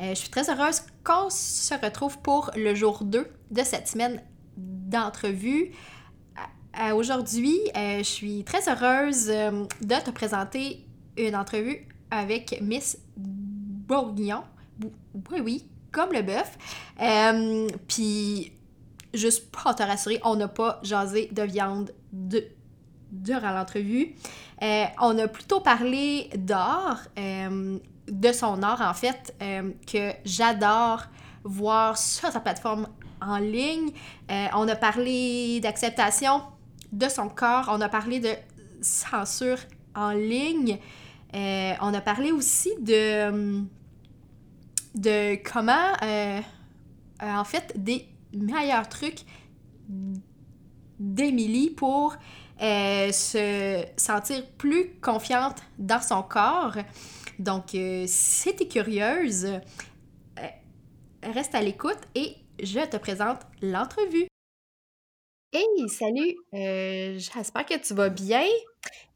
Euh, je suis très heureuse qu'on se retrouve pour le jour 2 de cette semaine d'entrevue. Aujourd'hui, euh, je suis très heureuse euh, de te présenter une entrevue avec Miss Bourguignon. Bou- Oui, oui, comme le bœuf. Puis, juste pour te rassurer, on n'a pas jasé de viande de, durant l'entrevue. On a plutôt parlé euh, de son art en fait, euh, que j'adore voir sur sa plateforme en ligne. Euh, on a parlé d'acceptation de son corps, on a parlé de censure en ligne. Euh, on a parlé aussi de, de comment, en fait, des meilleurs trucs d'Émilie pour se sentir plus confiante dans son corps. Donc, euh, si t'es curieuse, euh, reste à l'écoute et je te présente l'entrevue. Hey, salut! Euh, J'espère que tu vas bien.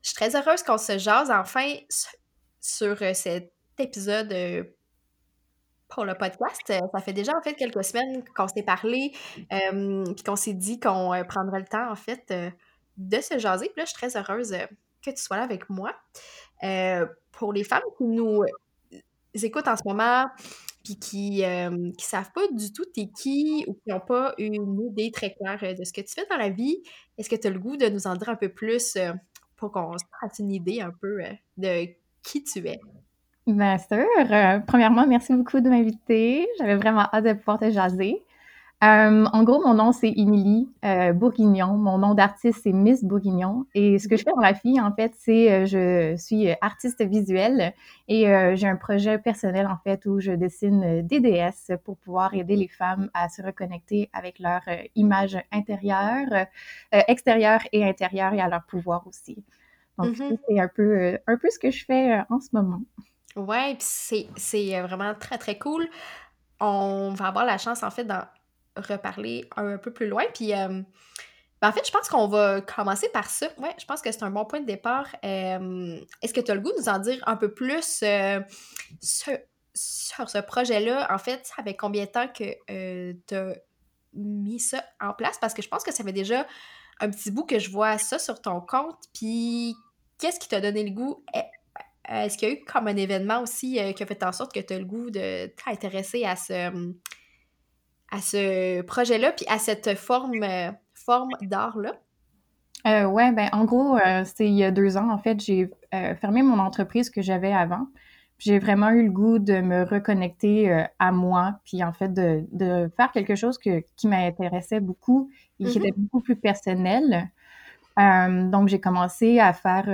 Je suis très heureuse qu'on se jase enfin sur cet épisode pour le podcast. Ça fait déjà en fait quelques semaines qu'on s'est parlé, euh, puis qu'on s'est dit qu'on prendrait le temps en fait de se jaser. Puis là, je suis très heureuse que tu sois là avec moi. Euh, pour les femmes qui nous euh, écoutent en ce moment, puis qui ne savent pas du tout t'es qui ou qui n'ont pas une idée très claire euh, de ce que tu fais dans la vie, est-ce que tu as le goût de nous en dire un peu plus euh, pour qu'on se fasse une idée un peu euh, de qui tu es? Bien sûr. Euh, premièrement, merci beaucoup de m'inviter. J'avais vraiment hâte de pouvoir te jaser. Euh, en gros, mon nom, c'est Émilie euh, Bourguignon. Mon nom d'artiste, c'est Miss Bourguignon. Et ce que je fais dans la vie, en fait, c'est euh, je suis artiste visuelle et euh, j'ai un projet personnel, en fait, où je dessine des déesses pour pouvoir aider les femmes à se reconnecter avec leur euh, image intérieure, extérieure et intérieure et à leur pouvoir aussi. Donc, Mhm. c'est un peu, un peu ce que je fais en ce moment. Ouais, puis c'est vraiment très très cool. On va avoir la chance en fait d'en reparler un peu plus loin. Puis euh, ben, en fait, je pense qu'on va commencer par ça. Ouais, je pense que c'est un bon point de départ. Euh, Est-ce que tu as le goût de nous en dire un peu plus euh, sur, ce projet-là? En fait, ça fait combien de temps que tu as mis ça en place? Parce que je pense que ça fait déjà un petit bout que je vois ça sur ton compte. Puis qu'est-ce qui t'a donné le goût? Eh, Est-ce qu'il y a eu comme un événement aussi qui a fait en sorte que tu as le goût de t'intéresser à ce, à ce projet-là, puis à cette forme, euh, forme d'art-là? Euh, ouais, ben en gros, euh, c'est il y a deux ans, en fait, j'ai euh, fermé mon entreprise que j'avais avant. J'ai vraiment eu le goût de me reconnecter à moi, puis en fait de, de faire quelque chose que, qui m'intéressait beaucoup et qui Mhm. était beaucoup plus personnel. Donc, j'ai commencé à faire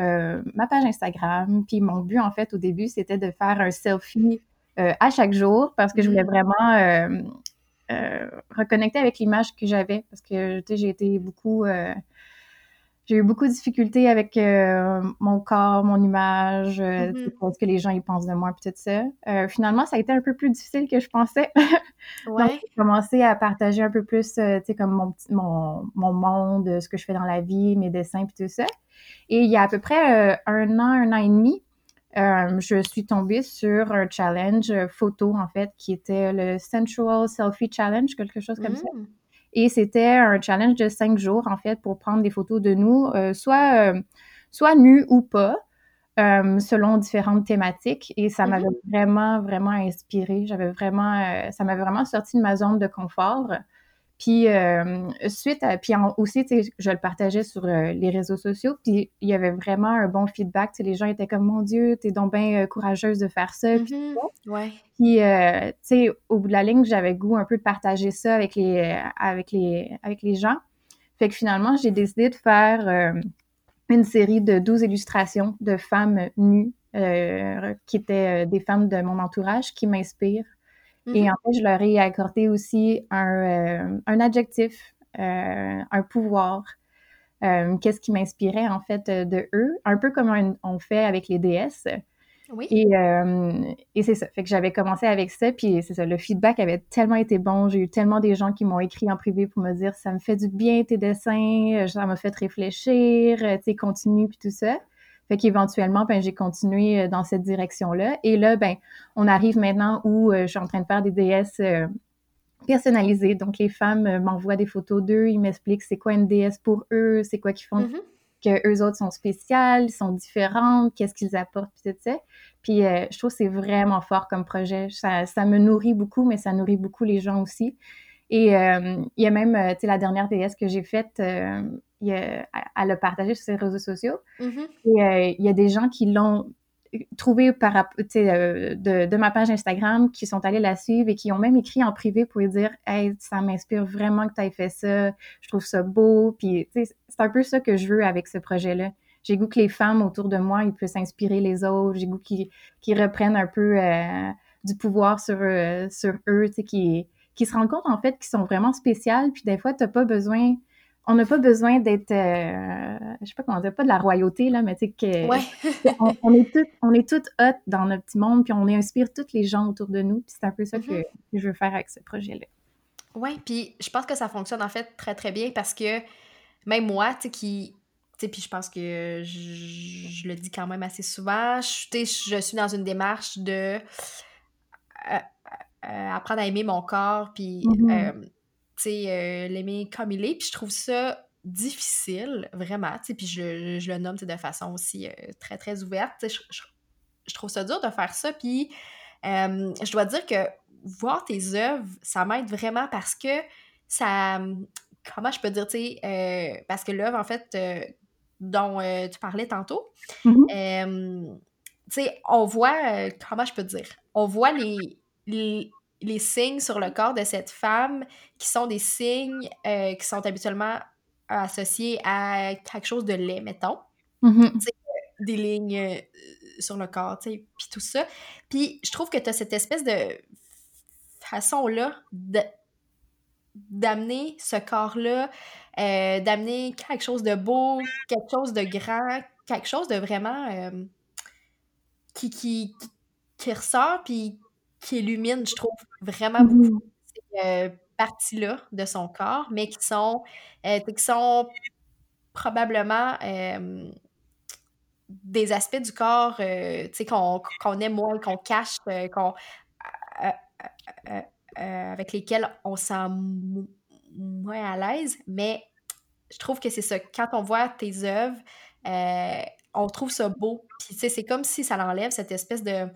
ma page Instagram. Puis mon but, en fait, au début, c'était de faire un selfie à chaque jour parce que je voulais Mhm. vraiment euh, reconnecter avec l'image que j'avais. Parce que, tu sais, j'ai été beaucoup... euh, j'ai eu beaucoup de difficultés avec euh, mon corps, mon image, euh, Mhm. ce que les gens ils pensent de moi, puis tout ça. Euh, finalement, ça a été un peu plus difficile que je pensais. Donc, Ouais. j'ai commencé à partager un peu plus, tu sais, comme mon, mon, mon monde, ce que je fais dans la vie, mes dessins, puis tout ça. Et il y a à peu près un an, un an et demi, euh, je suis tombée sur un challenge euh, photo, en fait, qui était le Sensual Selfie Challenge, quelque chose comme ça. Mm. Et c'était un challenge de cinq jours, en fait, pour prendre des photos de nous, euh, soit, euh, soit nus ou pas, selon différentes thématiques. Et ça m'avait vraiment, vraiment inspirée. J'avais vraiment, ça m'avait vraiment sorti de ma zone de confort. Puis euh, suite à, puis en- aussi, tu sais, je le partageais sur euh, les réseaux sociaux, puis il y avait vraiment un bon feedback. Tu sais, les gens étaient comme, mon Dieu, t'es donc bien euh, courageuse de faire ça. Puis Mhm. Ouais. puis, euh, tu sais, au bout de la ligne, j'avais goût un peu de partager ça avec les, avec les, avec les gens. Fait que finalement, j'ai décidé de faire une série de 12 illustrations de femmes nues, qui étaient des femmes de mon entourage qui m'inspirent. Et Mhm. en fait, je leur ai accordé aussi un, euh, un adjectif, euh, un pouvoir. Euh, Qu'est-ce qui m'inspirait en fait de eux, un peu comme un- on fait avec les déesses. Oui. Et, euh, et c'est ça. Fait que j'avais commencé avec ça, puis c'est ça. Le feedback avait tellement été bon. J'ai eu tellement des gens qui m'ont écrit en privé pour me dire ça me fait du bien tes dessins, ça m'a fait réfléchir, tu sais, continue puis tout ça. Fait qu'éventuellement, ben j'ai continué euh, dans cette direction-là. Et là, ben on arrive maintenant où euh, je suis en train de faire des DS euh, personnalisées. Donc les femmes m'envoient des photos d'eux, ils m'expliquent c'est quoi une DS pour eux, c'est quoi qu'ils font Mhm. que eux autres sont spéciales, sont différentes, qu'est-ce qu'ils apportent, puis tout ça. Puis euh, je trouve que c'est vraiment fort comme projet. Ça, ça me nourrit beaucoup, mais ça nourrit beaucoup les gens aussi. Et euh, il y a même, tu sais, la dernière DS que j'ai faite, euh, il a- elle l'a partagée sur ses réseaux sociaux. Mhm. Et euh, il y a des gens qui l'ont trouvé par, tu euh, de, de ma page Instagram, qui sont allés la suivre et qui ont même écrit en privé pour lui dire Hey, ça m'inspire vraiment que tu aies fait ça, je trouve ça beau. Puis, tu c'est un peu ça que je veux avec ce projet-là. J'ai goût que les femmes autour de moi, ils puissent inspirer les autres. J'ai goût qu'ils reprennent un peu euh, du pouvoir sur, sur eux, tu qui qui se rendent compte en fait qu'ils sont vraiment spéciales. Puis des fois, t'as pas besoin, on n'a pas besoin d'être, euh, je sais pas comment dire, pas de la royauté là, mais tu sais que Ouais. on, on est toutes, on est toutes hot dans notre petit monde, puis on inspire tous les gens autour de nous. Puis c'est un peu ça que, Mhm. que je veux faire avec ce projet-là. Oui, puis je pense que ça fonctionne en fait très très bien parce que même moi, tu sais, qui. Tu sais, puis je pense que je, je le dis quand même assez souvent, je, je suis dans une démarche de euh, euh, apprendre à aimer mon corps, puis Mhm. euh, tu sais, euh, l'aimer comme il est, puis je trouve ça difficile, vraiment, puis je, je le nomme de façon aussi euh, très très ouverte, je, trouve ça dur de faire ça, puis euh, je dois dire que voir tes œuvres, ça m'aide vraiment parce que ça. Comment je peux dire, tu sais, euh, parce que l'œuvre, en fait, euh, dont tu parlais tantôt, tu sais, on voit, comment je peux dire, on voit les, les, les signes sur le corps de cette femme qui sont des signes euh, qui sont habituellement associés à quelque chose de laid, mettons Mhm. des lignes euh, sur le corps, tu sais, puis tout ça. Puis je trouve que tu as cette espèce de façon-là de- d'amener ce corps-là, euh, d'amener quelque chose de beau, quelque chose de grand, quelque chose de vraiment euh, qui, qui, qui, qui ressort puis qui illumine, je trouve, vraiment beaucoup Mhm. ces euh, parties-là de son corps, mais qui sont, euh, qui sont probablement euh, des aspects du corps euh, qu'on aime moins, qu'on cache, qu'on, avec lesquels on se sent mo- moins à l'aise. Mais je trouve que c'est ça. Quand on voit tes œuvres, on trouve ça beau. Puis, c'est comme si ça l'enlève cette espèce de,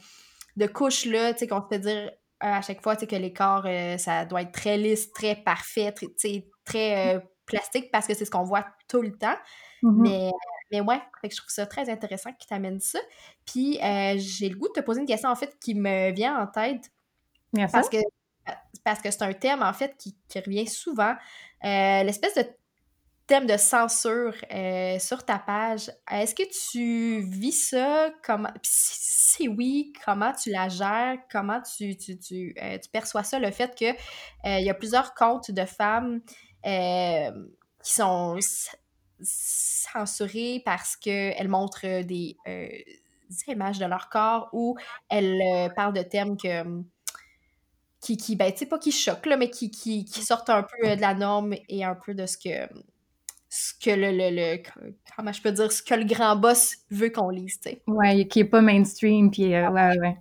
de couche-là, tu sais, qu'on se fait dire euh, à chaque fois, tu sais, que les corps, euh, ça doit être très lisse, très parfait, très, tu sais, très euh, plastique, parce que c'est ce qu'on voit tout le temps. Mhm. Mais, mais ouais, fait que je trouve ça très intéressant que tu amènes ça. Puis euh, j'ai le goût de te poser une question, en fait, qui me vient en tête, parce que parce que c'est un thème, en fait, qui, qui revient souvent. Euh, L'espèce de de censure euh, sur ta page. Est-ce que tu vis ça? Comment... Si, oui, comment tu la gères? Comment tu, tu, tu, euh, perçois ça, le fait qu'il il y a plusieurs comptes de femmes euh, qui sont censurées parce qu'elles montrent des, euh, images de leur corps ou elles euh, parlent de thèmes que qui, qui ben, tu sais, pas qui choquent, là, mais qui, qui, qui sortent un peu euh, de la norme et un peu de ce que, ce que le, le, le- comment je peux dire, ce que le grand boss veut qu'on lise, tu sais. Ouais, qui est pas mainstream, puis euh, ouais, ouais, ouais.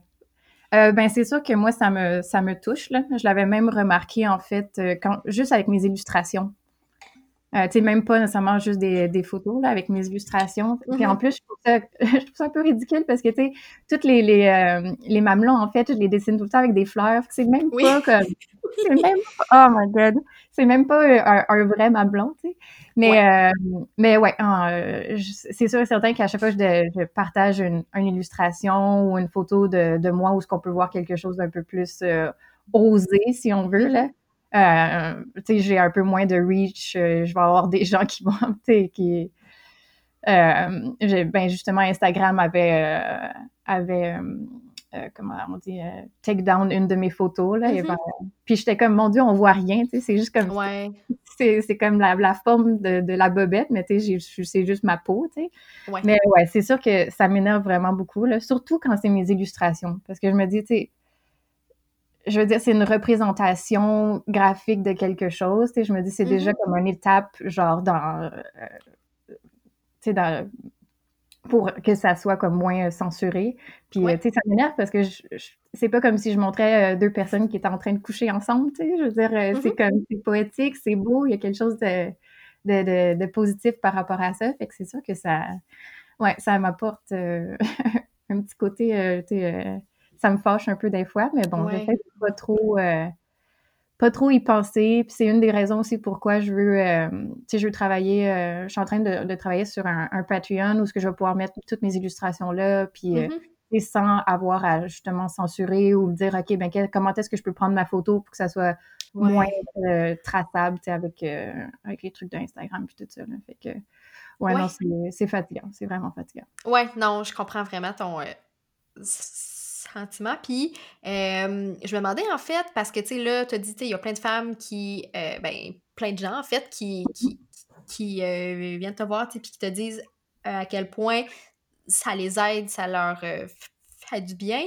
Euh, ben c'est sûr que moi ça me ça me touche là. Je l'avais même remarqué en fait euh, quand juste avec mes illustrations. Euh, tu sais même pas nécessairement juste des, des photos là avec mes illustrations. Puis en Mhm. plus je trouve ça je trouve ça un peu ridicule parce que tu sais toutes les les euh, les mamelons en fait je les dessine tout le temps avec des fleurs. C'est même Oui. pas comme c'est même pas, oh my god c'est même pas euh, un, un vrai mamelon tu sais. Mais Ouais. euh, mais ouais c'est sûr et certain qu'à chaque fois que je, je partage une, une illustration ou une photo de, de moi où ce qu'on peut voir quelque chose d'un peu plus osé si on veut là. Euh, j'ai un peu moins de reach. euh, je vais avoir des gens qui vont, qui, euh, ben justement, Instagram avait, avait comment on dit, take down une de mes photos. Là, mm-hmm. puis j'étais comme, mon Dieu, on voit rien, c'est juste comme, c'est comme la, la forme de, de, la bobette, mais tu sais, c'est juste ma peau, tu sais. Mais ouais, c'est sûr que ça m'énerve vraiment beaucoup, là, surtout quand c'est mes illustrations, parce que je me dis, tu sais, je veux dire, c'est une représentation graphique de quelque chose. Je me dis, c'est déjà mm-hmm. comme une étape, genre, dans, sais, dans, pour que ça soit comme moins euh, censuré. Puis, euh, tu sais, ça m'énerve parce que c'est pas comme si je montrais euh, deux personnes qui étaient en train de coucher ensemble, tu sais. Je veux dire, c'est mm-hmm. comme, c'est poétique, c'est beau, il y a quelque chose de, de, de, positif par rapport à ça. Fait que c'est sûr que ça, ouais, ça m'apporte un petit côté, tu sais, ça me fâche un peu des fois, mais bon, de pas trop pas trop y penser. Puis c'est une des raisons aussi pourquoi je veux, euh, je veux travailler. Euh, je suis en train de, de travailler sur un, un, Patreon où ce que je vais pouvoir mettre toutes mes illustrations là, puis euh, mm-hmm. sans avoir à justement censurer ou dire ok, ben comment est-ce que je peux prendre ma photo pour que ça soit moins traçable, avec avec les trucs d'Instagram puis tout ça. Là. Fait que ouais, non, c'est fatigant, c'est vraiment fatigant. Ouais, non, je comprends vraiment ton sentiment. Puis, euh, je me demandais en fait, parce que tu sais, là, tu as dit, il y a plein de femmes qui, euh, ben, plein de gens en fait, qui, qui, qui euh, viennent te voir, puis qui te disent à quel point ça les aide, ça leur fait du bien.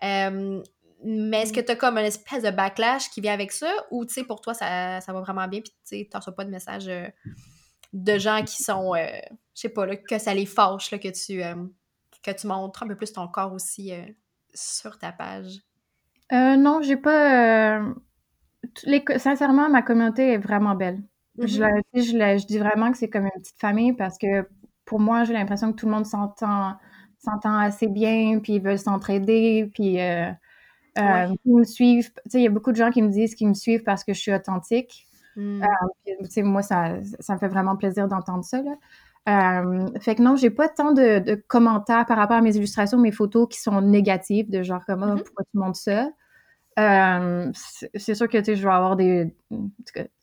mais est-ce que tu as comme une espèce de backlash qui vient avec ça, ou tu sais, pour toi, ça, ça va vraiment bien, puis tu sais, reçois pas de message de gens qui sont, je sais pas, là, que ça les fâche, là, que tu que tu montres un peu plus ton corps aussi sur ta page? Euh, non, j'ai pas. Euh, les... Sincèrement, ma communauté est vraiment belle. je, mm-hmm. je, dis vraiment que c'est comme une petite famille parce que pour moi, j'ai l'impression que tout le monde s'entend s'entend assez bien, puis ils veulent s'entraider, puis euh, ils me suivent. il y a beaucoup de gens qui me disent qu'ils me suivent parce que je suis authentique. Mm. moi, ça, ça me fait vraiment plaisir d'entendre ça. Là. Euh, fait que non, j'ai pas tant de, commentaires par rapport à mes illustrations, mes photos qui sont négatives, de genre comment, mm-hmm. pourquoi tu montres ça? Euh, c'est sûr que tu sais, je vais avoir des.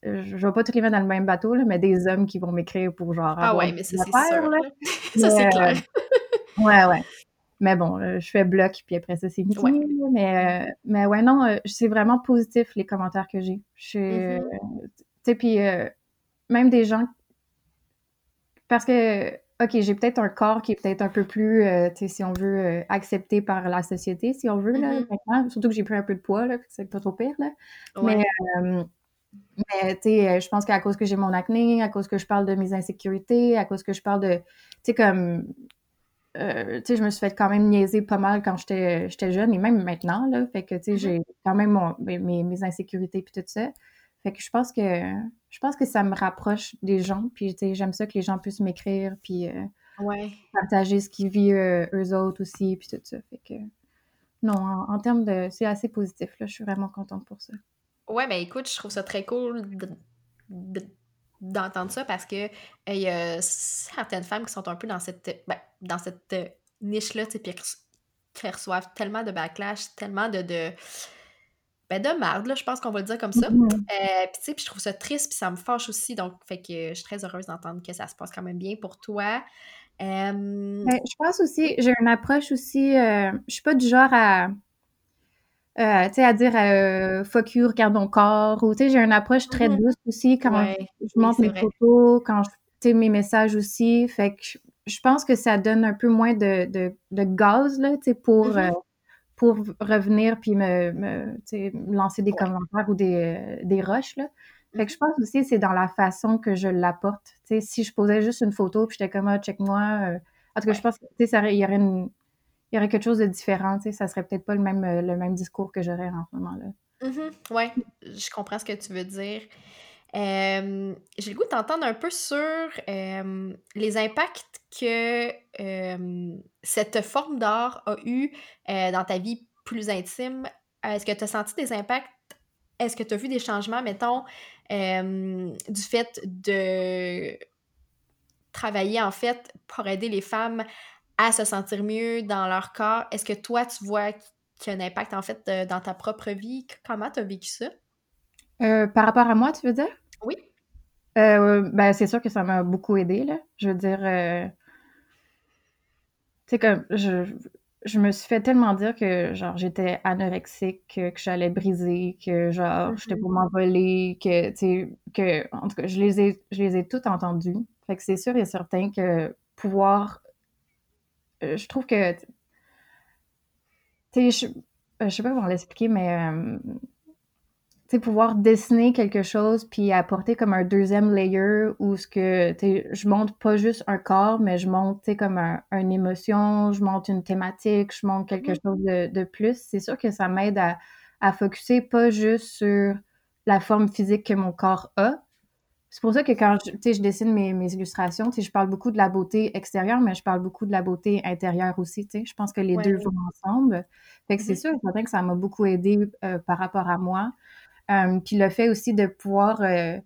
je vais pas triver dans le même bateau, là, mais des hommes qui vont m'écrire pour genre. Ah ouais, mais ça, c'est sûr. Là. ça, c'est clair. ouais, ouais. Mais bon, euh, je fais bloc, puis après ça, c'est fini. Mais, euh, mais ouais, non, c'est vraiment positif les commentaires que j'ai. Mm-hmm. Tu sais, puis même des gens parce que, OK, j'ai peut-être un corps qui est peut-être un peu plus, euh, tu sais, si on veut, euh, accepté par la société, si on veut, là, mm-hmm. Surtout que j'ai pris un peu de poids, là, c'est pas trop pire, là. Mais, euh, mais tu sais, je pense qu'à cause que j'ai mon acné, à cause que je parle de mes insécurités, à cause que je parle de, tu sais, comme, tu sais, je me suis fait quand même niaiser pas mal quand j'étais jeune, et même maintenant, là. Fait que, tu sais, mm-hmm. j'ai quand même mon, mes, mes insécurités puis tout ça. Fait que je pense que je pense que ça me rapproche des gens. Puis j'aime ça que les gens puissent m'écrire puis euh, partager ce qu'ils vivent euh, eux autres aussi puis tout ça. Fait que non, en, termes de c'est assez positif là. Je suis vraiment contente pour ça. Ouais, ben écoute, je trouve ça très cool d'entendre ça parce que il y a certaines femmes qui sont un peu dans cette ben, dans cette niche là, puis qui reçoivent tellement de backlash, tellement de ben de merde, là, je pense qu'on va le dire comme ça. Mm-hmm. Euh, puis tu sais, je trouve ça triste, puis ça me fâche aussi, donc fait que je suis très heureuse d'entendre que ça se passe quand même bien pour toi. Ben, je pense aussi, j'ai une approche aussi, euh, je suis pas du genre à, euh, tu sais, à dire fuck you, regarde ton corps, ou tu sais, j'ai une approche très mm-hmm. douce aussi quand je montre mes photos, quand je, tu sais, mes messages aussi, fait que je pense que ça donne un peu moins de, de, de gaz, là, tu sais, pour... Mm-hmm pour revenir puis me, me, lancer des commentaires ou des, des rushs. Là. Fait que je pense aussi c'est dans la façon que je l'apporte. Si je posais juste une photo puis j'étais comme ah, check-moi. Euh, en tout cas, je pense qu'il y aurait il y aurait quelque chose de différent. Ça serait peut-être pas le même, le même discours que j'aurais en ce moment-là. Mm-hmm. Oui, je comprends ce que tu veux dire. Euh, j'ai le goût d'entendre un peu sur euh, les impacts que euh, cette forme d'art a eu dans ta vie plus intime. Est-ce que tu as senti des impacts? Est-ce que tu as vu des changements, mettons, du fait de travailler en fait pour aider les femmes à se sentir mieux dans leur corps? Est-ce que toi, tu vois qu'il y a un impact en fait dans ta propre vie? Comment tu as vécu ça? Par rapport à moi, tu veux dire? Euh, ben, c'est sûr que ça m'a beaucoup aidé, là. Je veux dire, euh, tu sais, comme, je, je me suis fait tellement dire que genre j'étais anorexique, que, que j'allais briser, que genre j'étais Mhm. pour m'envoler, que tu sais que en tout cas je les ai je les ai toutes entendues. Fait que c'est sûr et certain que pouvoir euh, je trouve que tu sais je, je sais pas comment l'expliquer mais sais pouvoir dessiner quelque chose puis apporter comme un deuxième layer où ce que tu sais je montre pas juste un corps mais je montre tu sais comme un, une émotion, je montre une thématique, je montre quelque Mhm. chose de, de plus. C'est sûr que ça m'aide à à focuser pas juste sur la forme physique que mon corps a. C'est pour ça que quand je, tu sais, je dessine mes, mes illustrations, tu sais, je parle beaucoup de la beauté extérieure, mais je parle beaucoup de la beauté intérieure aussi. Tu sais. Je pense que les deux vont ensemble. Fait que c'est Mhm. sûr, c'est certain que ça m'a beaucoup aidé euh, par rapport à moi. Euh, puis le fait aussi de pouvoir, euh,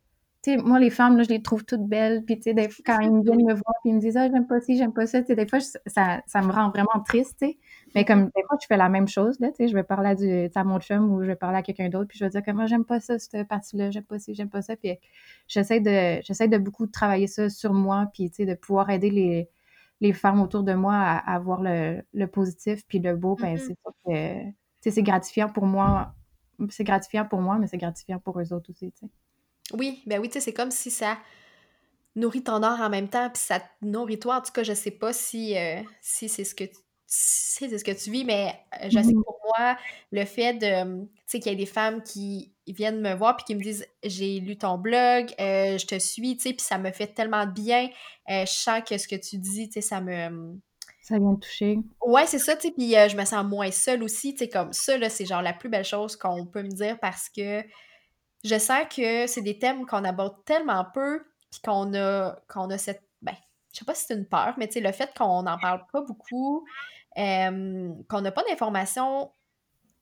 tu sais, moi, les femmes, là, je les trouve toutes belles. Puis, tu sais, des fois, quand ils viennent me voir, puis ils me disent, ah, j'aime pas ci, j'aime pas ça, tu sais, des fois, je- ça, ça me rend vraiment triste, tu sais. Mais comme, des fois, je fais la même chose, là, tu sais, je vais parler à, du, à mon chum ou je vais parler à quelqu'un d'autre, puis je vais dire que moi, j'aime pas ça, cette partie-là, j'aime pas ci, j'aime pas ça. Puis, j'essaie de, j'essaie de beaucoup travailler ça sur moi, puis, tu sais, de pouvoir aider les, les femmes autour de moi à, à voir le, le positif, puis le beau, ben, c'est sûr que, tu sais, c'est gratifiant pour moi c'est gratifiant pour moi, mais c'est gratifiant pour eux autres aussi, tu sais. Oui, ben oui, tu sais, c'est comme si ça nourrit ton art en même temps, puis ça te nourrit toi. En tout cas, je sais pas si, euh, si c'est ce que tu c'est ce que tu vis, mais euh, je sais que Mhm. pour moi, le fait de, tu sais, qu'il y ait des femmes qui viennent me voir puis qui me disent j'ai lu ton blog, euh, je te suis, tu sais, puis ça me fait tellement de bien. Euh, je sens que ce que tu dis, tu sais, ça me. Ça vient de toucher. Ouais, c'est ça, tu sais, puis euh, je me sens moins seule aussi, tu sais, comme ça, là, c'est genre la plus belle chose qu'on peut me dire parce que je sens que c'est des thèmes qu'on aborde tellement peu, puis qu'on a, a cette. Ben, je sais pas si c'est une peur, mais tu sais, le fait qu'on n'en parle pas beaucoup, qu'on n'a pas d'informations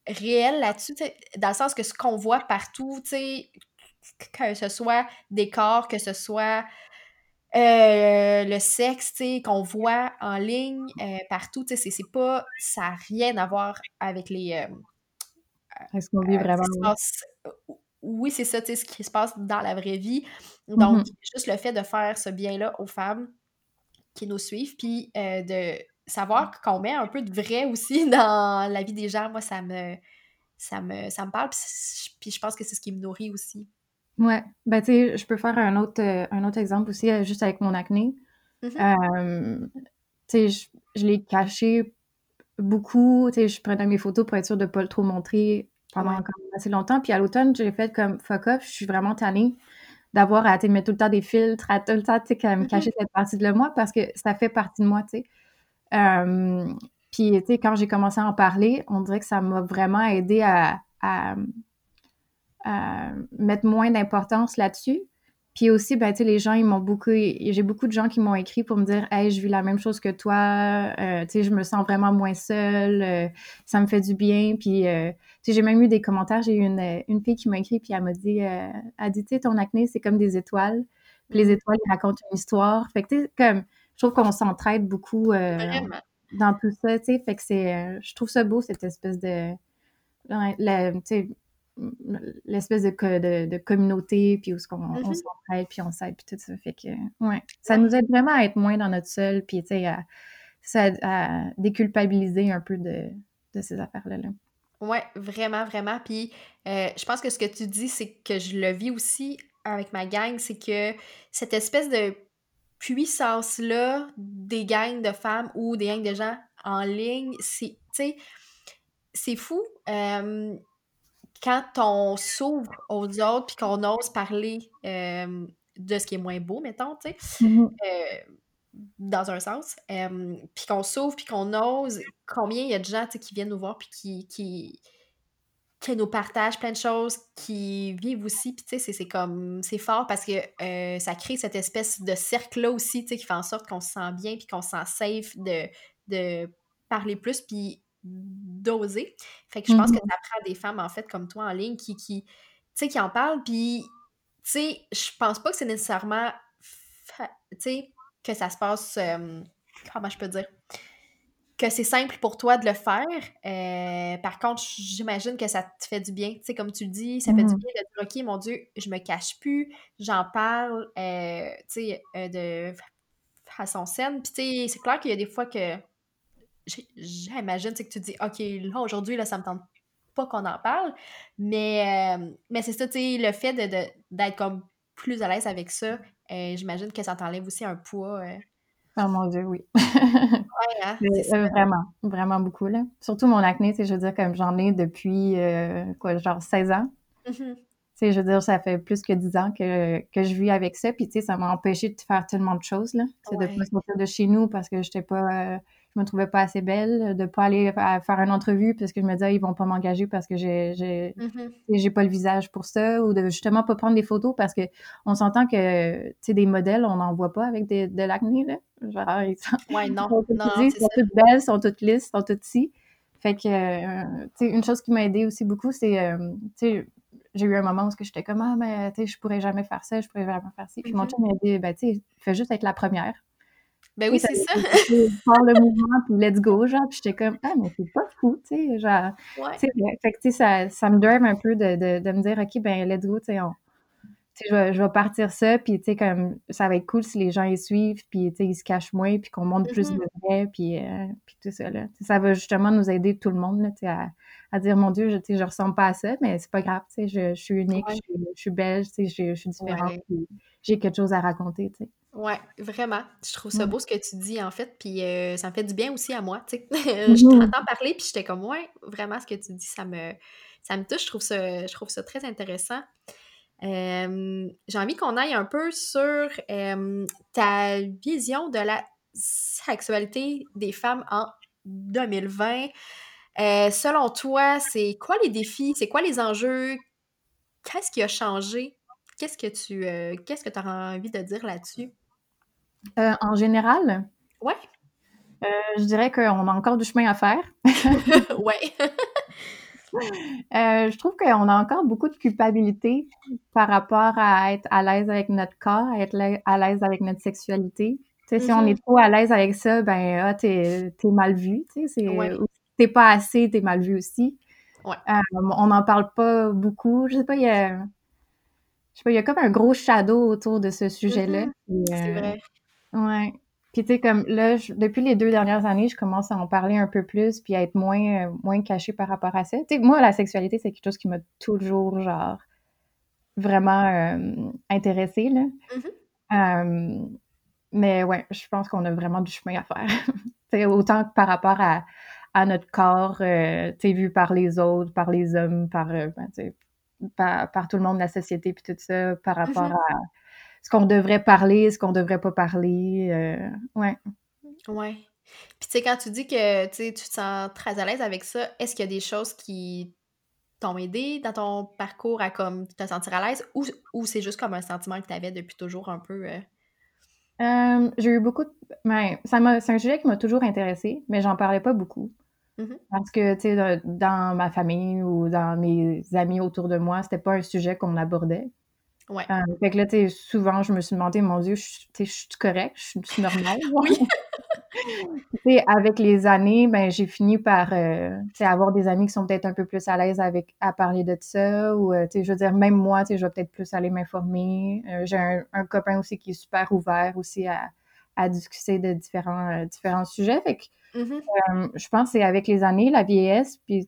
réelles là-dessus, dans le sens que ce qu'on voit partout, tu sais, que ce soit des corps, que ce soit euh, le sexe, qu'on voit en ligne euh, partout, c'est c'est pas. Ça n'a rien à voir avec les. euh, Est-ce qu'on vit ce vraiment, oui. passe. Oui, c'est ça, ce qui se passe dans la vraie vie. Donc, Mhm. juste le fait de faire ce bien-là aux femmes qui nous suivent, puis euh, de savoir qu'on met un peu de vrai aussi dans la vie des gens, moi, ça me, ça me, ça me parle, puis je pense que c'est ce qui me nourrit aussi. Ouais. Ben, tu sais, je peux faire un autre, euh, un autre exemple aussi, euh, juste avec mon acné. Mhm, Euh, tu sais, je, je l'ai caché beaucoup. Tu sais, je prenais mes photos pour être sûre de pas le trop montrer pendant Ouais. même assez longtemps. Puis à l'automne, j'ai fait comme fuck off, je suis vraiment tannée d'avoir à mettre tout le temps des filtres, à tout le temps, tu sais, comme Mhm, cacher cette partie de moi parce que ça fait partie de moi, tu sais. Puis, tu sais, quand j'ai commencé à en parler, on dirait que ça m'a vraiment aidé à mettre moins d'importance là-dessus. Puis aussi, ben, tu sais, les gens, ils m'ont beaucoup... J'ai beaucoup de gens qui m'ont écrit pour me dire « Hey, je vis la même chose que toi. Euh, tu sais, je me sens vraiment moins seule. Euh, ça me fait du bien. » Puis, euh, tu sais, j'ai même eu des commentaires. J'ai eu une, une fille qui m'a écrit, puis elle m'a dit, euh, elle dit, tu sais, ton acné, c'est comme des étoiles. Puis les mhm. étoiles, ils racontent une histoire. Fait que, tu sais, comme, je trouve qu'on s'entraide beaucoup euh, dans tout ça, tu sais. Fait que c'est... euh, je trouve ça beau, cette espèce de... La- tu sais, l'espèce de, de, de communauté, puis où ce qu'on on Mhm. s'entraide, puis on s'aide, puis tout ça. Fait que, ouais, ça nous aide vraiment à être moins dans notre seul, puis tu sais, à, déculpabiliser un peu de, de ces affaires-là. là. Ouais, vraiment, vraiment. Puis euh, je pense que ce que tu dis, c'est que je le vis aussi avec ma gang, c'est que cette espèce de puissance-là des gangs de femmes ou des gangs de gens en ligne, c'est, tu sais, c'est fou. euh, quand on s'ouvre aux autres puis qu'on ose parler euh, de ce qui est moins beau, mettons, tu sais, Mhm. euh, dans un sens, euh, puis qu'on s'ouvre puis qu'on ose, combien il y a de gens, tu sais, qui viennent nous voir puis qui, qui, qui nous partagent plein de choses, qui vivent aussi, puis tu sais, c'est- c'est comme, c'est fort parce que euh, ça crée cette espèce de cercle-là aussi, tu sais, qui fait en sorte qu'on se sent bien, puis qu'on se sent safe de, de parler plus, puis d'oser. Fait que je pense que Mhm. ça prend des femmes, en fait, comme toi, en ligne, qui, qui tu sais, qui en parlent, puis, tu sais, je pense pas que c'est nécessairement, tu sais, que ça se passe, euh, comment je peux dire? que c'est simple pour toi de le faire. Euh, par contre, j'imagine que ça te fait du bien. Tu sais, comme tu le dis, ça fait du Mhm. bien de dire, OK, mon Dieu, je me cache plus, j'en parle, euh, tu sais, euh, de façon saine. Puis, tu sais, c'est clair qu'il y a des fois que j'imagine, que tu dis, OK, là, aujourd'hui, là, ça me tente pas qu'on en parle, mais, euh, mais c'est ça, tu sais, le fait d'être de, comme plus à l'aise avec ça, euh, j'imagine que ça t'enlève aussi un poids. Euh. Oh mon Dieu, oui. Hein, vraiment, vraiment beaucoup, là. Surtout mon acné, je veux dire, comme j'en ai depuis, quoi, genre 16 ans. Mm-hmm je veux dire, ça fait plus que dix ans que, que je vis avec ça. Puis, tu sais, ça m'a empêché de faire tellement de choses, là. C'est de pas sortir de chez nous parce que j'étais pas, euh, je me trouvais pas assez belle, de pas aller faire une entrevue parce que je me disais, ils vont pas m'engager parce que j'ai, j'ai, mm-hmm. j'ai pas le visage pour ça ou de justement pas prendre des photos parce que on s'entend que, tu sais, des modèles, on n'en voit pas avec des, de l'acné, là. Genre, ils sont, ouais, non, non, ils sont toutes belles, sont toutes lisses, sont toutes si. Fait que, euh, tu sais, une chose qui m'a aidé aussi beaucoup, c'est, euh, tu sais, j'ai eu un moment où j'étais comme ah mais tu sais je pourrais jamais faire ça je pourrais jamais faire ça puis mon mm-hmm. chum m'a dit ben tu sais fais juste être la première ben oui c'est ça faire le mouvement puis let's go genre puis j'étais comme ah mais c'est pas fou tu sais genre ouais. fait que tu sais ça, ça me drive un peu de, de, de, me dire ok ben let's go tu sais on je vais, je vais partir ça, puis tu sais, comme ça va être cool si les gens y suivent, puis tu sais, ils se cachent moins, puis qu'on montre plus mm-hmm. de vrai, puis, euh, puis tout ça, là. ça va justement nous aider tout le monde, là, tu sais, à, à dire mon Dieu, je, ne je ressemble pas à ça, mais c'est pas grave, je, je, suis unique, je, suis belge, je, je suis différente, j'ai quelque chose à raconter. sais. Ouais, vraiment. Je trouve ça beau ce que tu dis en fait, puis euh, ça me fait du bien aussi à moi. sais. je mmh t'entends parler, puis j'étais comme ouais, vraiment ce que tu dis, ça me, ça me touche. Je trouve ça, je trouve ça très intéressant. j'ai envie qu'on aille un peu sur ta vision de la sexualité des femmes en 2020. Euh, selon toi, c'est quoi les défis? C'est quoi les enjeux? Qu'est-ce qui a changé? Qu'est-ce que tu euh, qu'est-ce que envie de dire là-dessus? Euh, en général? Ouais. je dirais qu'on a encore du chemin à faire. ouais. je trouve qu'on a encore beaucoup de culpabilité par rapport à être à l'aise avec notre corps, à être à l'aise avec notre sexualité. Si on mm-hmm. est trop à l'aise avec ça, ben, ah, t'es mal vu. C'est t'es pas assez, t'es mal vu aussi. Ouais. Euh, on n'en parle pas beaucoup. Je sais pas, il y a. Je sais pas, il y a comme un gros shadow autour de ce sujet-là. Mm-hmm. C'est vrai. Ouais. Puis tu sais, comme là, depuis les deux dernières années, je commence à en parler un peu plus, puis à être moins, euh, moins cachée par rapport à ça. Tu sais, moi, la sexualité, c'est quelque chose qui m'a toujours, genre, vraiment euh, intéressée, là. Mm-hmm. mais ouais, je pense qu'on a vraiment du chemin à faire. c'est autant que par rapport à, à notre corps, euh, tu vu par les autres, par les hommes, par, euh, ben, par, par, tout le monde de la société, puis tout ça, par rapport mm-hmm. à ce qu'on devrait parler, ce qu'on devrait pas parler. Euh, ouais. Ouais. Puis, tu sais, quand tu dis que tu te sens très à l'aise avec ça, est-ce qu'il y a des choses qui t'ont aidé dans ton parcours à comme te sentir à l'aise ou, ou c'est juste comme un sentiment que tu avais depuis toujours un peu? j'ai eu beaucoup de. Ben, c'est un sujet qui m'a toujours intéressé, mais j'en parlais pas beaucoup. Mm-hmm. Parce que, tu sais, dans ma famille ou dans mes amis autour de moi, c'était pas un sujet qu'on abordait. Ouais. Euh, fait que là, tu sais, souvent, je me suis demandé, mon Dieu, je, je suis correcte, je suis normale? oui. avec les années, ben, j'ai fini par euh, avoir des amis qui sont peut-être un peu plus à l'aise avec à parler de ça. Ou, euh, je veux dire, même moi, je vais peut-être plus aller m'informer. j'ai un, un, copain aussi qui est super ouvert aussi à, à discuter de différents, différents sujets. Fait que Mm-hmm. Euh, je pense que c'est avec les années, la vieillesse, puis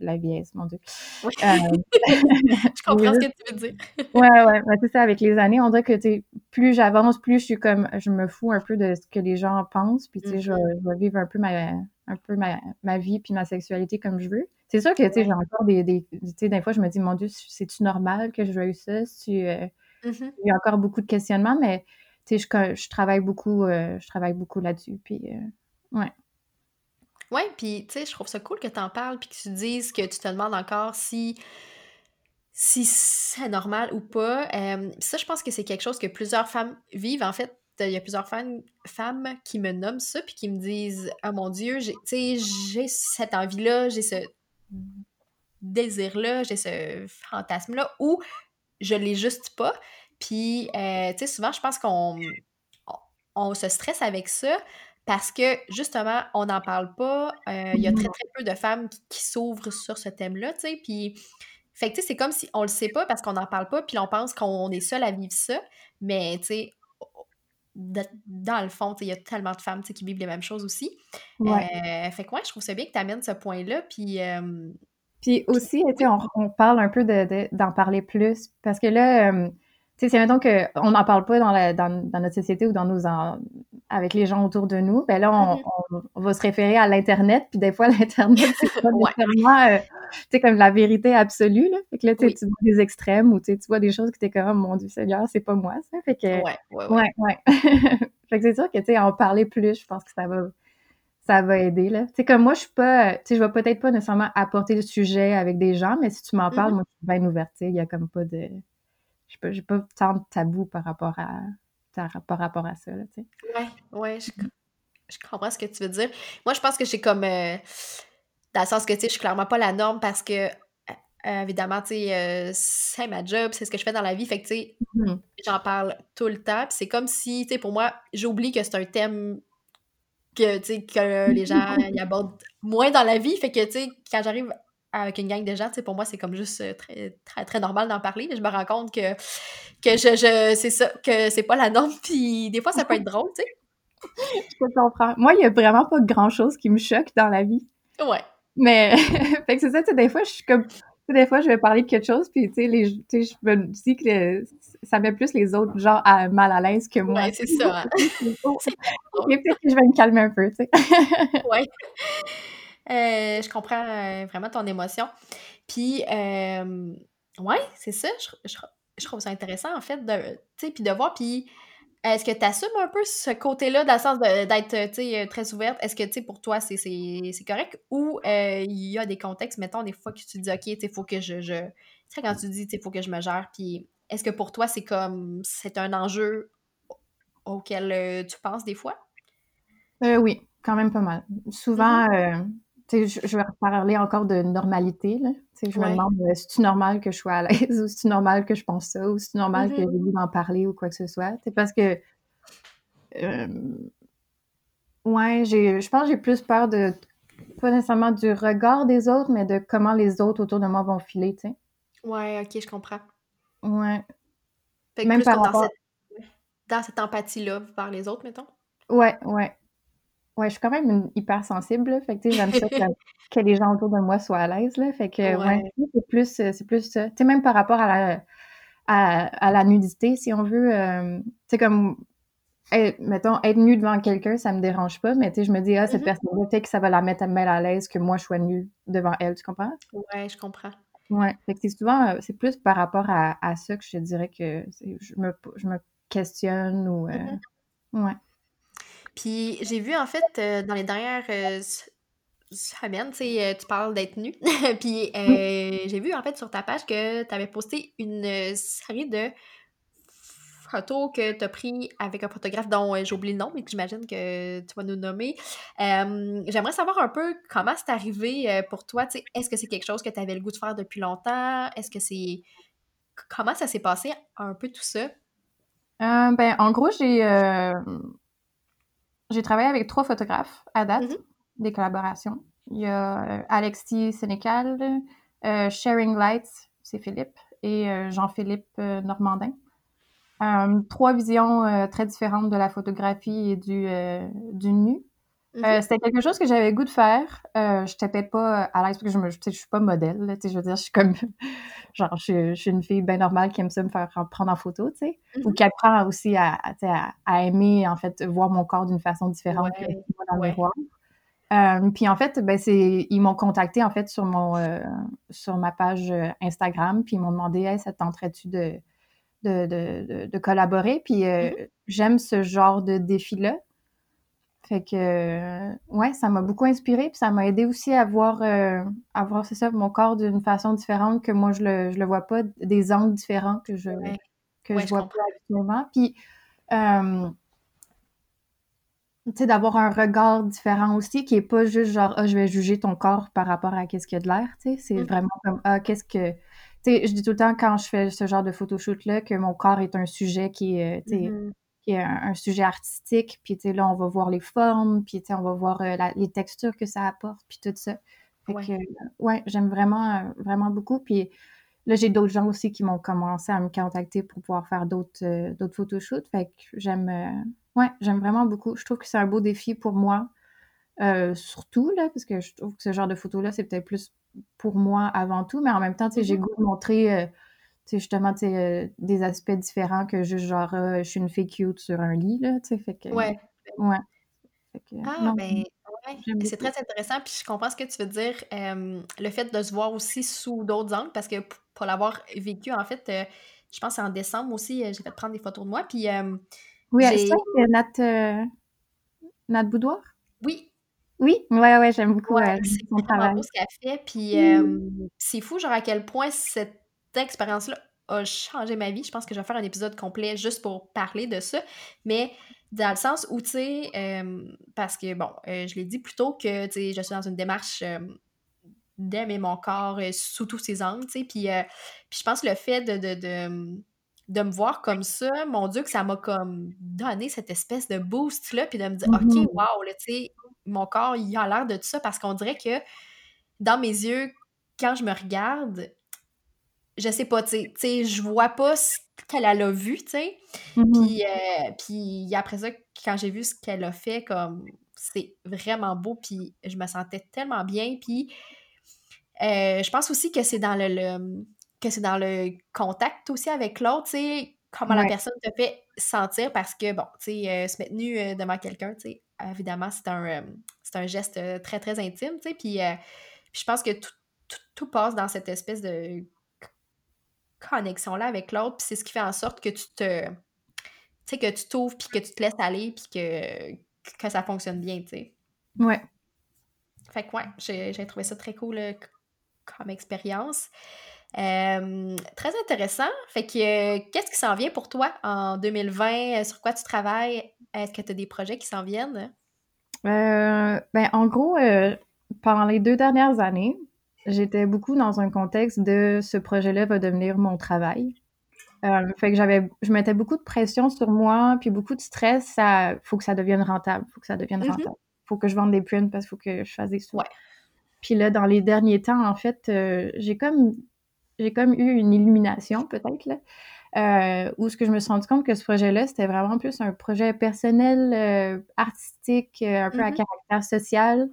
la vieillesse, mon Dieu. Euh, je comprends ce que tu veux dire. ouais, ouais, c'est ça, avec les années, on dirait que plus j'avance, plus je suis comme, je me fous un peu de ce que les gens pensent, puis tu sais, je, mm-hmm. vais vivre un peu ma, un peu ma, ma, vie puis ma sexualité comme je veux. C'est sûr que, tu sais, j'ai encore des, des tu sais, des fois, je me dis, mon Dieu, c'est-tu normal que je veuille ça? Euh, mm-hmm. Il y a encore beaucoup de questionnements, mais, tu je, je, travaille beaucoup, travaille beaucoup là-dessus, puis, ouais. Oui, puis tu sais, je trouve ça cool que tu en parles puis que tu dises que tu te demandes encore si si c'est normal ou pas. ça, je pense que c'est quelque chose que plusieurs femmes vivent. En fait, il y a plusieurs femmes, femmes qui me nomment ça puis qui me disent Oh mon Dieu, j'ai cette envie-là, j'ai ce désir-là, j'ai ce fantasme-là, ou je l'ai juste pas. Puis, euh, tu sais, souvent, je pense qu'on on se stresse avec ça parce que justement, on n'en parle pas. Euh, il y a très, très peu de femmes qui, s'ouvrent sur ce thème-là, tu sais. Puis, fait que, tu sais, c'est comme si on le sait pas parce qu'on n'en parle pas, puis on pense qu'on est seul à vivre ça. Mais, tu sais, dans le fond, il y a tellement de femmes qui vivent les mêmes choses aussi. Ouais. Euh, fait que ouais, je trouve ça bien que tu amènes ce point-là. Puis, puis aussi, on, on, parle un peu d'en de, parler plus. Parce que là, tu sais, c'est mettons qu'on n'en parle pas dans, la, dans, dans, notre société ou dans nos, avec les gens autour de nous, ben là, on, on, va se référer à l'Internet, puis des fois, l'Internet, c'est pas nécessairement, euh, tu sais, comme la vérité absolue, là. Fait que là, tu vois des extrêmes ou tu vois des choses que t'es comme, oh, mon Dieu Seigneur, c'est pas moi, ça. Fait que... Ouais, ouais, ouais. ouais, fait que c'est sûr que, tu sais, en parler plus, je pense que ça va ça va aider, là. Tu sais, comme moi, je suis pas... Tu sais, je vais peut-être pas nécessairement apporter le sujet avec des gens, mais si tu m'en parles, mm-hmm. moi, je suis bien ouverte, il y a comme pas de... Je pas, pas tant de tabou par rapport à par rapport à ça. Là, tu sais. Ouais, ouais, je, je, comprends ce que tu veux dire. Moi, je pense que j'ai comme. Euh, dans le sens que, tu sais, je suis clairement pas la norme parce que, euh, évidemment, tu sais, euh, c'est ma job, c'est ce que je fais dans la vie. Fait que, tu sais, mm-hmm. j'en parle tout le temps. Puis c'est comme si, tu sais, pour moi, j'oublie que c'est un thème que, tu sais, que les gens y abordent moins dans la vie. Fait que, tu sais, quand j'arrive avec une gang de gens, pour moi, c'est comme juste euh, très, très, très normal d'en parler. Mais je me rends compte que, que je, je c'est ça, que c'est pas la norme. Puis des fois, ça peut être drôle, tu sais. je comprends. Moi, il y a vraiment pas grand-chose qui me choque dans la vie. Ouais. Mais, fait que c'est ça, tu sais, des fois, je suis comme, des fois, je vais parler de quelque chose, puis, tu sais, je me dis que ça met plus les autres gens à, mal à l'aise que moi. Ouais, c'est ça. Hein. peut-être que je vais me calmer un peu, tu sais. ouais. Euh, je comprends euh, vraiment ton émotion. Puis, euh, ouais, c'est ça. Je, je, trouve ça intéressant, en fait, de, puis de voir. Puis, est-ce que tu assumes un peu ce côté-là, dans le sens d'être très ouverte? Est-ce que, tu sais, pour toi, c'est correct? Ou il y a des contextes, mettons, des fois que tu dis, OK, il faut que je. je... Tu sais, quand tu dis, il faut que je me gère, puis est-ce que pour toi, c'est comme. C'est un enjeu auquel tu penses des fois? oui, quand même pas mal. Souvent, mm-hmm je, vais parler encore de normalité. Là. Je me demande si euh, c'est normal que je sois à l'aise ou si c'est normal que je pense ça ou si c'est normal que j'ai mm-hmm. d'en parler ou quoi que ce soit? parce que, euh, ouais, je pense que j'ai plus peur de, pas nécessairement du regard des autres, mais de comment les autres autour de moi vont filer. sais. Ouais, ok, je comprends. Ouais. Même par rapport... dans, cette, dans cette empathie-là vers les autres, mettons? Ouais, ouais. Ouais, je suis quand même une hypersensible, fait que, j'aime ça que, les gens autour de moi soient à l'aise, là. Fait que, ouais, c'est plus, euh, c'est plus ça. Tu sais, même par rapport à la, à, la nudité, si on veut, euh, tu sais, comme, mettons, être nu devant quelqu'un, ça me dérange pas, mais tu sais, je me dis, ah, cette mm-hmm. personne-là, peut-être que ça va la mettre mal à l'aise que moi, je sois nue devant elle, tu comprends? Ouais, je comprends. Ouais, fait que c'est souvent, euh, c'est plus par rapport à, ça que je dirais que je me, je me questionne ou, mm-hmm. ouais. Puis j'ai vu en fait euh, dans les dernières euh, semaines, tu sais, euh, tu parles d'être nu. Puis j'ai vu en fait sur ta page que tu avais posté une série de photos que tu as pris avec un photographe dont j'ai oublié le nom, mais que j'imagine que tu vas nous nommer. J'aimerais savoir un peu comment c'est arrivé pour toi. Est-ce que c'est quelque chose que tu avais le goût de faire depuis longtemps? Est-ce que c'est. Comment ça s'est passé un peu tout ça? ben, en gros, j'ai j'ai travaillé avec trois photographes à date, mm-hmm. des collaborations. Il y a euh, Alexis Sénécal, euh, Sharing Lights, c'est Philippe, et euh, Jean-Philippe Normandin. trois visions très différentes de la photographie et du, du nu. Mm-hmm. c'était quelque chose que j'avais goût de faire. je n'étais peut-être pas à l'aise parce que je ne je suis pas modèle. je veux dire, je suis comme Genre, je, suis une fille bien normale qui aime ça me faire prendre en photo, tu sais. Ou mm-hmm. qui apprend aussi à, à, aimer, en fait, voir mon corps d'une façon différente que moi dans le miroir. Euh, puis en fait, ben c'est, ils m'ont contacté en fait sur mon euh, sur ma page euh, Instagram, puis ils m'ont demandé hey, ça tenterait-tu de de, de, de, collaborer? Puis mm-hmm. j'aime ce genre de défi-là. Fait que, euh, ouais, ça m'a beaucoup inspiré, puis ça m'a aidé aussi à voir, euh, à voir, c'est ça, mon corps d'une façon différente que moi, je le, je le vois pas, des angles différents que je, que je vois pas habituellement. Puis, euh, tu sais, d'avoir un regard différent aussi, qui est pas juste genre, ah, je vais juger ton corps par rapport à qu'est-ce qu'il y a de l'air, tu sais, c'est mmh. vraiment comme, ah, qu'est-ce que, tu sais, je dis tout le temps quand je fais ce genre de photoshoot-là que mon corps est un sujet qui est, tu sais, mmh un, sujet artistique. Puis, tu sais, là, on va voir les formes, puis, tu sais, on va voir euh, les textures que ça apporte, puis tout ça. Fait ouais. que, ouais, j'aime vraiment, euh, vraiment beaucoup. Puis là, j'ai d'autres gens aussi qui m'ont commencé à me contacter pour pouvoir faire d'autres euh, d'autres photoshoots. Fait que j'aime Ouais, j'aime vraiment beaucoup. Je trouve que c'est un beau défi pour moi, euh, surtout là, parce que je trouve que ce genre de photo-là, c'est peut-être plus pour moi avant tout, mais en même temps, tu sais, j'ai Mhm. goût de montrer, euh, sais, justement, euh, des aspects différents que juste genre, euh, je suis une fille cute sur un lit, là, tu sais, fait que, Ouais. ouais, fait que, Ah, non, ben, ouais, c'est très intéressant, puis je comprends ce que tu veux dire. euh, le fait de se voir aussi sous d'autres angles, parce que pour l'avoir vécu, en fait, euh, je pense c'est en décembre aussi, euh, j'ai fait prendre des photos de moi, puis euh, Oui, euh, ça, c'est Nat, euh, Nat Boudoir? Oui, Oui, ouais, ouais, j'aime beaucoup ouais, euh, c'est son travail. ce qu'elle fait, puis euh, c'est fou, genre, à quel point cette expérience-là a changé ma vie. Je pense que je vais faire un épisode complet juste pour parler de ça, mais dans le sens où, tu sais, euh, parce que, bon, euh, je l'ai dit plus tôt que, tu sais, je suis dans une démarche. euh, d'aimer mon corps sous tous ses angles, tu sais. Puis, puis je pense que le fait de, de, de, de me voir comme ça, mon Dieu, que ça m'a comme donné cette espèce de boost-là, puis de me dire, OK, Mhm. wow, là, tu sais, mon corps, il a l'air de tout ça, parce qu'on dirait que dans mes yeux, quand je me regarde, je sais pas, tu sais, tu sais, je vois pas ce qu'elle a vu, tu sais. Mhm. Puis, euh, puis après ça, quand j'ai vu ce qu'elle a fait, comme, c'est vraiment beau, puis je me sentais tellement bien, puis euh, je pense aussi que c'est dans le, le- que c'est dans le contact aussi avec l'autre, tu sais, comment la personne te fait sentir parce que, bon, tu sais, euh, se mettre nu devant quelqu'un, tu sais, évidemment, c'est un, c'est un geste très, très intime, tu sais, puis, puis je pense que tout, tout, tout passe dans cette espèce de connexion-là avec l'autre, puis c'est ce qui fait en sorte que tu te, tu sais, que tu t'ouvres, puis que tu te laisses aller, puis que, que ça fonctionne bien, tu sais. ouais. Fait que ouais, j'ai trouvé ça très cool comme expérience. Euh, très intéressant. Fait que euh, qu'est-ce qui s'en vient pour toi en 2020? Euh, Sur quoi tu travailles? Est-ce que tu as des projets qui s'en viennent? Euh, ben, en gros, pendant les deux dernières années, j'étais beaucoup dans un contexte de ce projet-là va devenir mon travail. Euh, fait que j'avais, je mettais beaucoup de pression sur moi, puis beaucoup de stress. Ça, faut que ça devienne rentable, faut que ça devienne Mhm. rentable. Faut que je vende des prints parce qu'il faut que je fasse des. Ouais. Puis là, dans les derniers temps, en fait, euh, j'ai comme, j'ai comme eu une illumination, peut-être, là, euh, où ce que je me suis rendu compte que ce projet-là, c'était vraiment plus un projet personnel, artistique, un peu à Mhm. caractère social.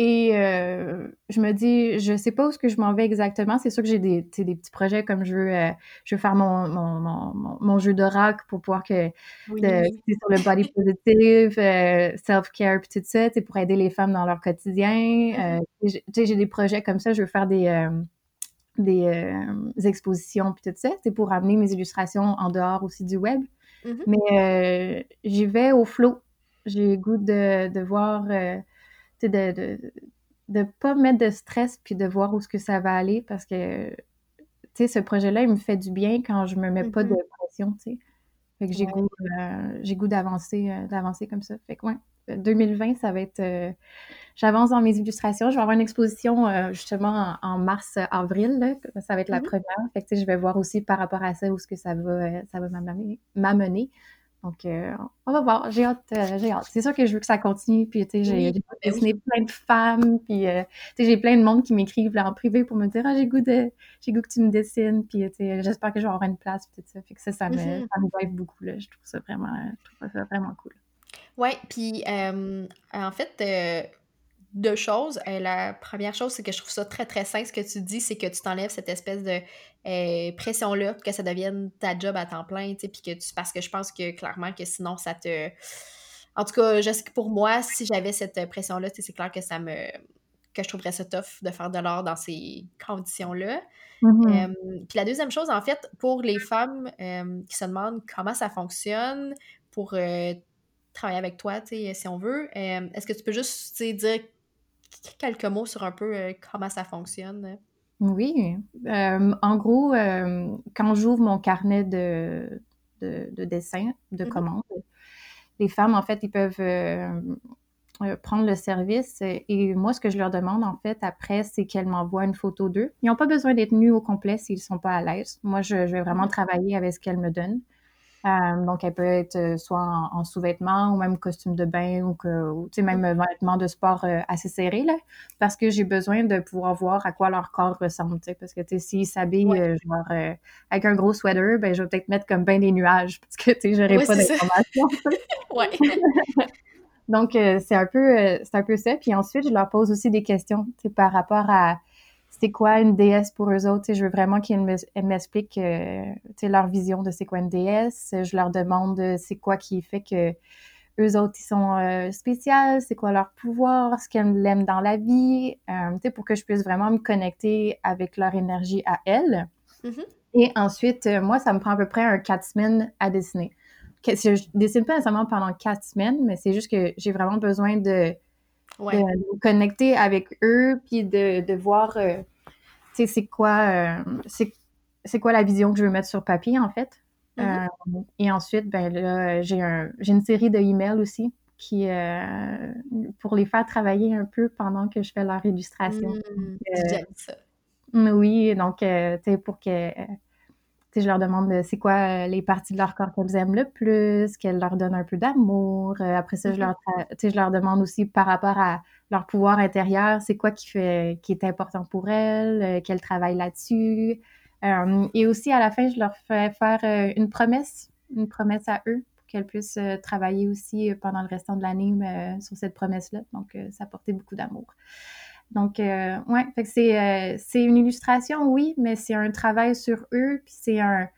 Euh, et euh, je me dis, je sais pas où est-ce que je m'en vais exactement. C'est sûr que j'ai des, des petits projets comme je veux, euh, je veux faire mon, mon, mon, mon- jeu d'oracle pour pouvoir que, de, Oui. c'est sur le body positive, euh, self-care, puis tout ça, pour aider les femmes dans leur quotidien. Mhm. Euh, j'ai- des projets comme ça. Je veux faire des, euh, des euh, expositions, puis tout ça, c'est pour amener mes illustrations en dehors aussi du web. Mhm. Mais euh, j'y vais au flot. J'ai le goût de, de voir, euh, de, de, de pas mettre de stress puis de voir où est-ce que ça va aller parce que, tu sais, ce projet-là, il me fait du bien quand je me mets pas de Mhm. pression, tu sais. Fait que j'ai Ouais. goût, euh, goût d'avancer, euh, d'avancer comme ça. Fait que, ouais, 2020, ça va être, euh, j'avance dans mes illustrations. Je vais avoir une exposition, euh, justement, en, en mars-avril. Ça va être la Mhm. première. Fait que, tu sais, je vais voir aussi par rapport à ça où est-ce que ça va, euh, ça va m'amener. Donc, euh, on va voir. J'ai hâte, euh, j'ai hâte. C'est sûr que je veux que ça continue. Puis, tu sais, j'ai Oui, ben oui. dessiné plein de femmes. Puis, euh, tu sais, j'ai plein de monde qui m'écrivent en privé pour me dire, ah, j'ai goût de, j'ai goût que tu me dessines. Puis, tu sais, j'espère que je vais avoir une place. Puis, tout ça. Fait que ça, ça me, Mhm. ça me drive beaucoup, là. Je trouve ça vraiment, je trouve ça vraiment cool. Ouais, puis euh, en fait, deux choses. Euh, la première chose, c'est que je trouve ça très, très sain ce que tu dis, c'est que tu t'enlèves cette espèce de euh, pression-là, que ça devienne ta job à temps plein, tu sais, puis que tu... Parce que je pense que clairement que sinon, ça te... En tout cas, je sais que pour moi, si j'avais cette pression-là, c'est clair que ça me... que je trouverais ça tough de faire de l'art dans ces conditions-là. Mhm. Euh, puis la deuxième chose, en fait, pour les femmes qui se demandent comment ça fonctionne pour travailler avec toi, si on veut, est-ce que tu peux juste, dire quelques mots sur un peu euh, comment ça fonctionne? Oui. Euh, en gros, euh, quand j'ouvre mon carnet de, de, de dessin, de Mhm, commandes, les femmes, en fait, ils peuvent euh, euh, prendre le service. Et moi, ce que je leur demande, en fait, après, c'est qu'elles m'envoient une photo d'eux. Ils n'ont pas besoin d'être nus au complet s'ils ne sont pas à l'aise. Moi, je, je vais vraiment mhm, travailler avec ce qu'elles me donnent. Euh, donc, elle peut être euh, soit en, sous-vêtements ou même costume de bain ou, que, ou même vêtements de sport euh, assez serrés, là, parce que j'ai besoin de pouvoir voir à quoi leur corps ressemble, parce que s'ils s'habillent genre avec un gros sweater, ben je vais peut-être mettre comme bain des nuages, parce que tu sais, j'aurais pas d'informations. ouais. donc, c'est un peu c'est un peu ça. Puis ensuite, je leur pose aussi des questions par rapport à c'est quoi une déesse pour eux autres? je veux vraiment qu'ils m'expliquent euh, leur vision de c'est quoi une déesse. Je leur demande euh, c'est quoi qui fait que eux autres, ils sont euh, spéciaux, c'est quoi leur pouvoir, ce qu'elles aiment dans la vie, euh, pour que je puisse vraiment me connecter avec leur énergie à elles. Mm-hmm. Et ensuite, moi, ça me prend à peu près un quatre semaines à dessiner. Je dessine pas nécessairement pendant quatre semaines, mais c'est juste que j'ai vraiment besoin de, me connecter avec eux, puis de, de voir c'est quoi, euh, c'est quoi la vision que je veux mettre sur papier, en fait. Mm-hmm. Euh, et ensuite, ben là, j'ai un, une série de emails aussi qui, euh, pour les faire travailler un peu pendant que je fais leur illustration. Mmh, ça. Oui, donc, tu sais, pour que je leur demande c'est quoi les parties de leur corps qu'elles aiment le plus, qu'elles leur donnent un peu d'amour. après ça, je, mm-hmm. leur, je leur demande aussi par rapport à leur pouvoir intérieur, c'est quoi qui fait qui est important pour elles, euh, qu'elles travaillent là-dessus. Euh, et aussi à la fin, je leur fais faire euh, une promesse, une promesse à eux pour qu'elles puissent travailler aussi pendant le restant de l'année sur cette promesse-là. Donc, ça apportait beaucoup d'amour. Donc, ouais, fait que c'est, c'est une illustration, oui, mais c'est un travail sur eux, puis c'est un,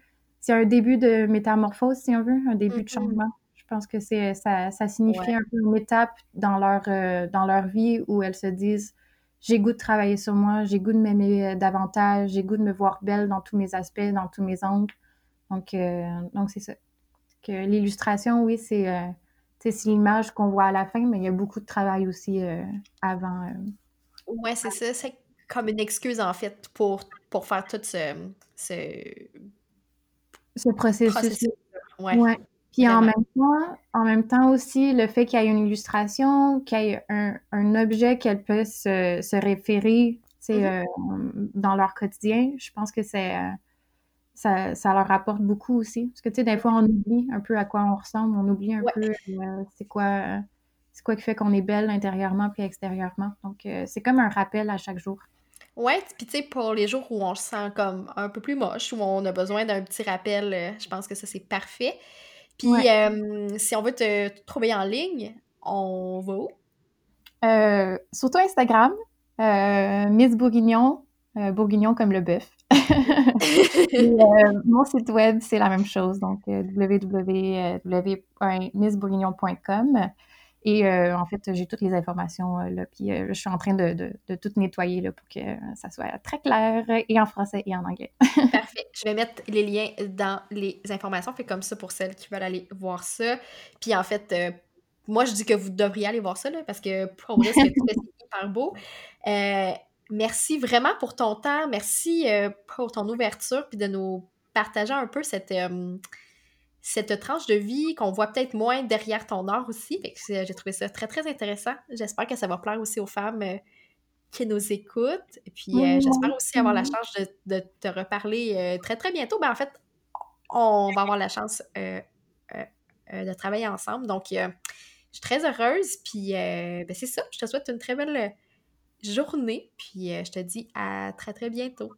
c'est un début de métamorphose, si on veut, un début de mm-hmm. changement. Je pense que c'est ça, ça signifie un peu une étape dans leur, euh, dans leur vie où elles se disent j'ai goût de travailler sur moi, j'ai goût de m'aimer euh, davantage, j'ai goût de me voir belle dans tous mes aspects, dans tous mes angles. Donc, euh, donc c'est ça. Que l'illustration, oui, c'est l'image qu'on voit à la fin, mais il y a beaucoup de travail aussi avant. ouais, c'est ça. C'est comme une excuse, en fait, pour, pour faire tout ce, ce... processus. ouais. Puis en même temps, en même temps aussi, le fait qu'il y ait une illustration, qu'il y ait un, un objet qu'elles peuvent se, se référer c'est euh, dans leur quotidien, je pense que c'est euh, ça, ça, leur apporte beaucoup aussi. Parce que tu sais, des fois, on oublie un peu à quoi on ressemble, on oublie un peu euh, c'est quoi c'est quoi qui fait qu'on est belle intérieurement puis extérieurement. Donc, c'est comme un rappel à chaque jour. Ouais, puis tu sais, pour les jours où on se sent comme un peu plus moche, où on a besoin d'un petit rappel, je pense que ça, c'est parfait. Puis, euh, si on veut te, trouver en ligne, on va où? Euh, surtout Instagram, euh, Miss Bourguignon, Bourguignon comme le bœuf. mon site web, c'est la même chose, donc www.missbourguignon.com. Et euh, en fait, j'ai toutes les informations euh, là, puis euh, je suis en train de, de, tout nettoyer là, pour que ça soit très clair et en français et en anglais. Parfait. Je vais mettre les liens dans les informations, fait comme ça pour celles qui veulent aller voir ça. Puis en fait, moi, je dis que vous devriez aller voir ça, là, parce que pour vrai, c'est hyper beau. merci vraiment pour ton temps. Merci pour ton ouverture, puis de nous partager un peu cette cette tranche de vie qu'on voit peut-être moins derrière ton art aussi. J'ai trouvé ça très, très intéressant. J'espère que ça va plaire aussi aux femmes euh, qui nous écoutent. Et puis, euh, j'espère aussi avoir la chance de, te reparler euh, très, très bientôt. Ben, en fait, on va avoir la chance de travailler ensemble. Donc, je suis très heureuse. Puis, ben, c'est ça. Je te souhaite une très belle journée. Puis, je te dis à très, très bientôt.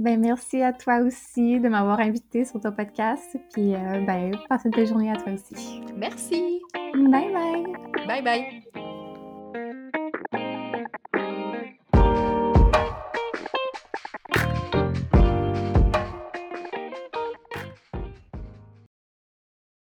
Ben, merci à toi aussi de m'avoir invité sur ton podcast. Puis, euh, ben, passe une belle journée à toi aussi. Merci. Bye bye. Bye bye.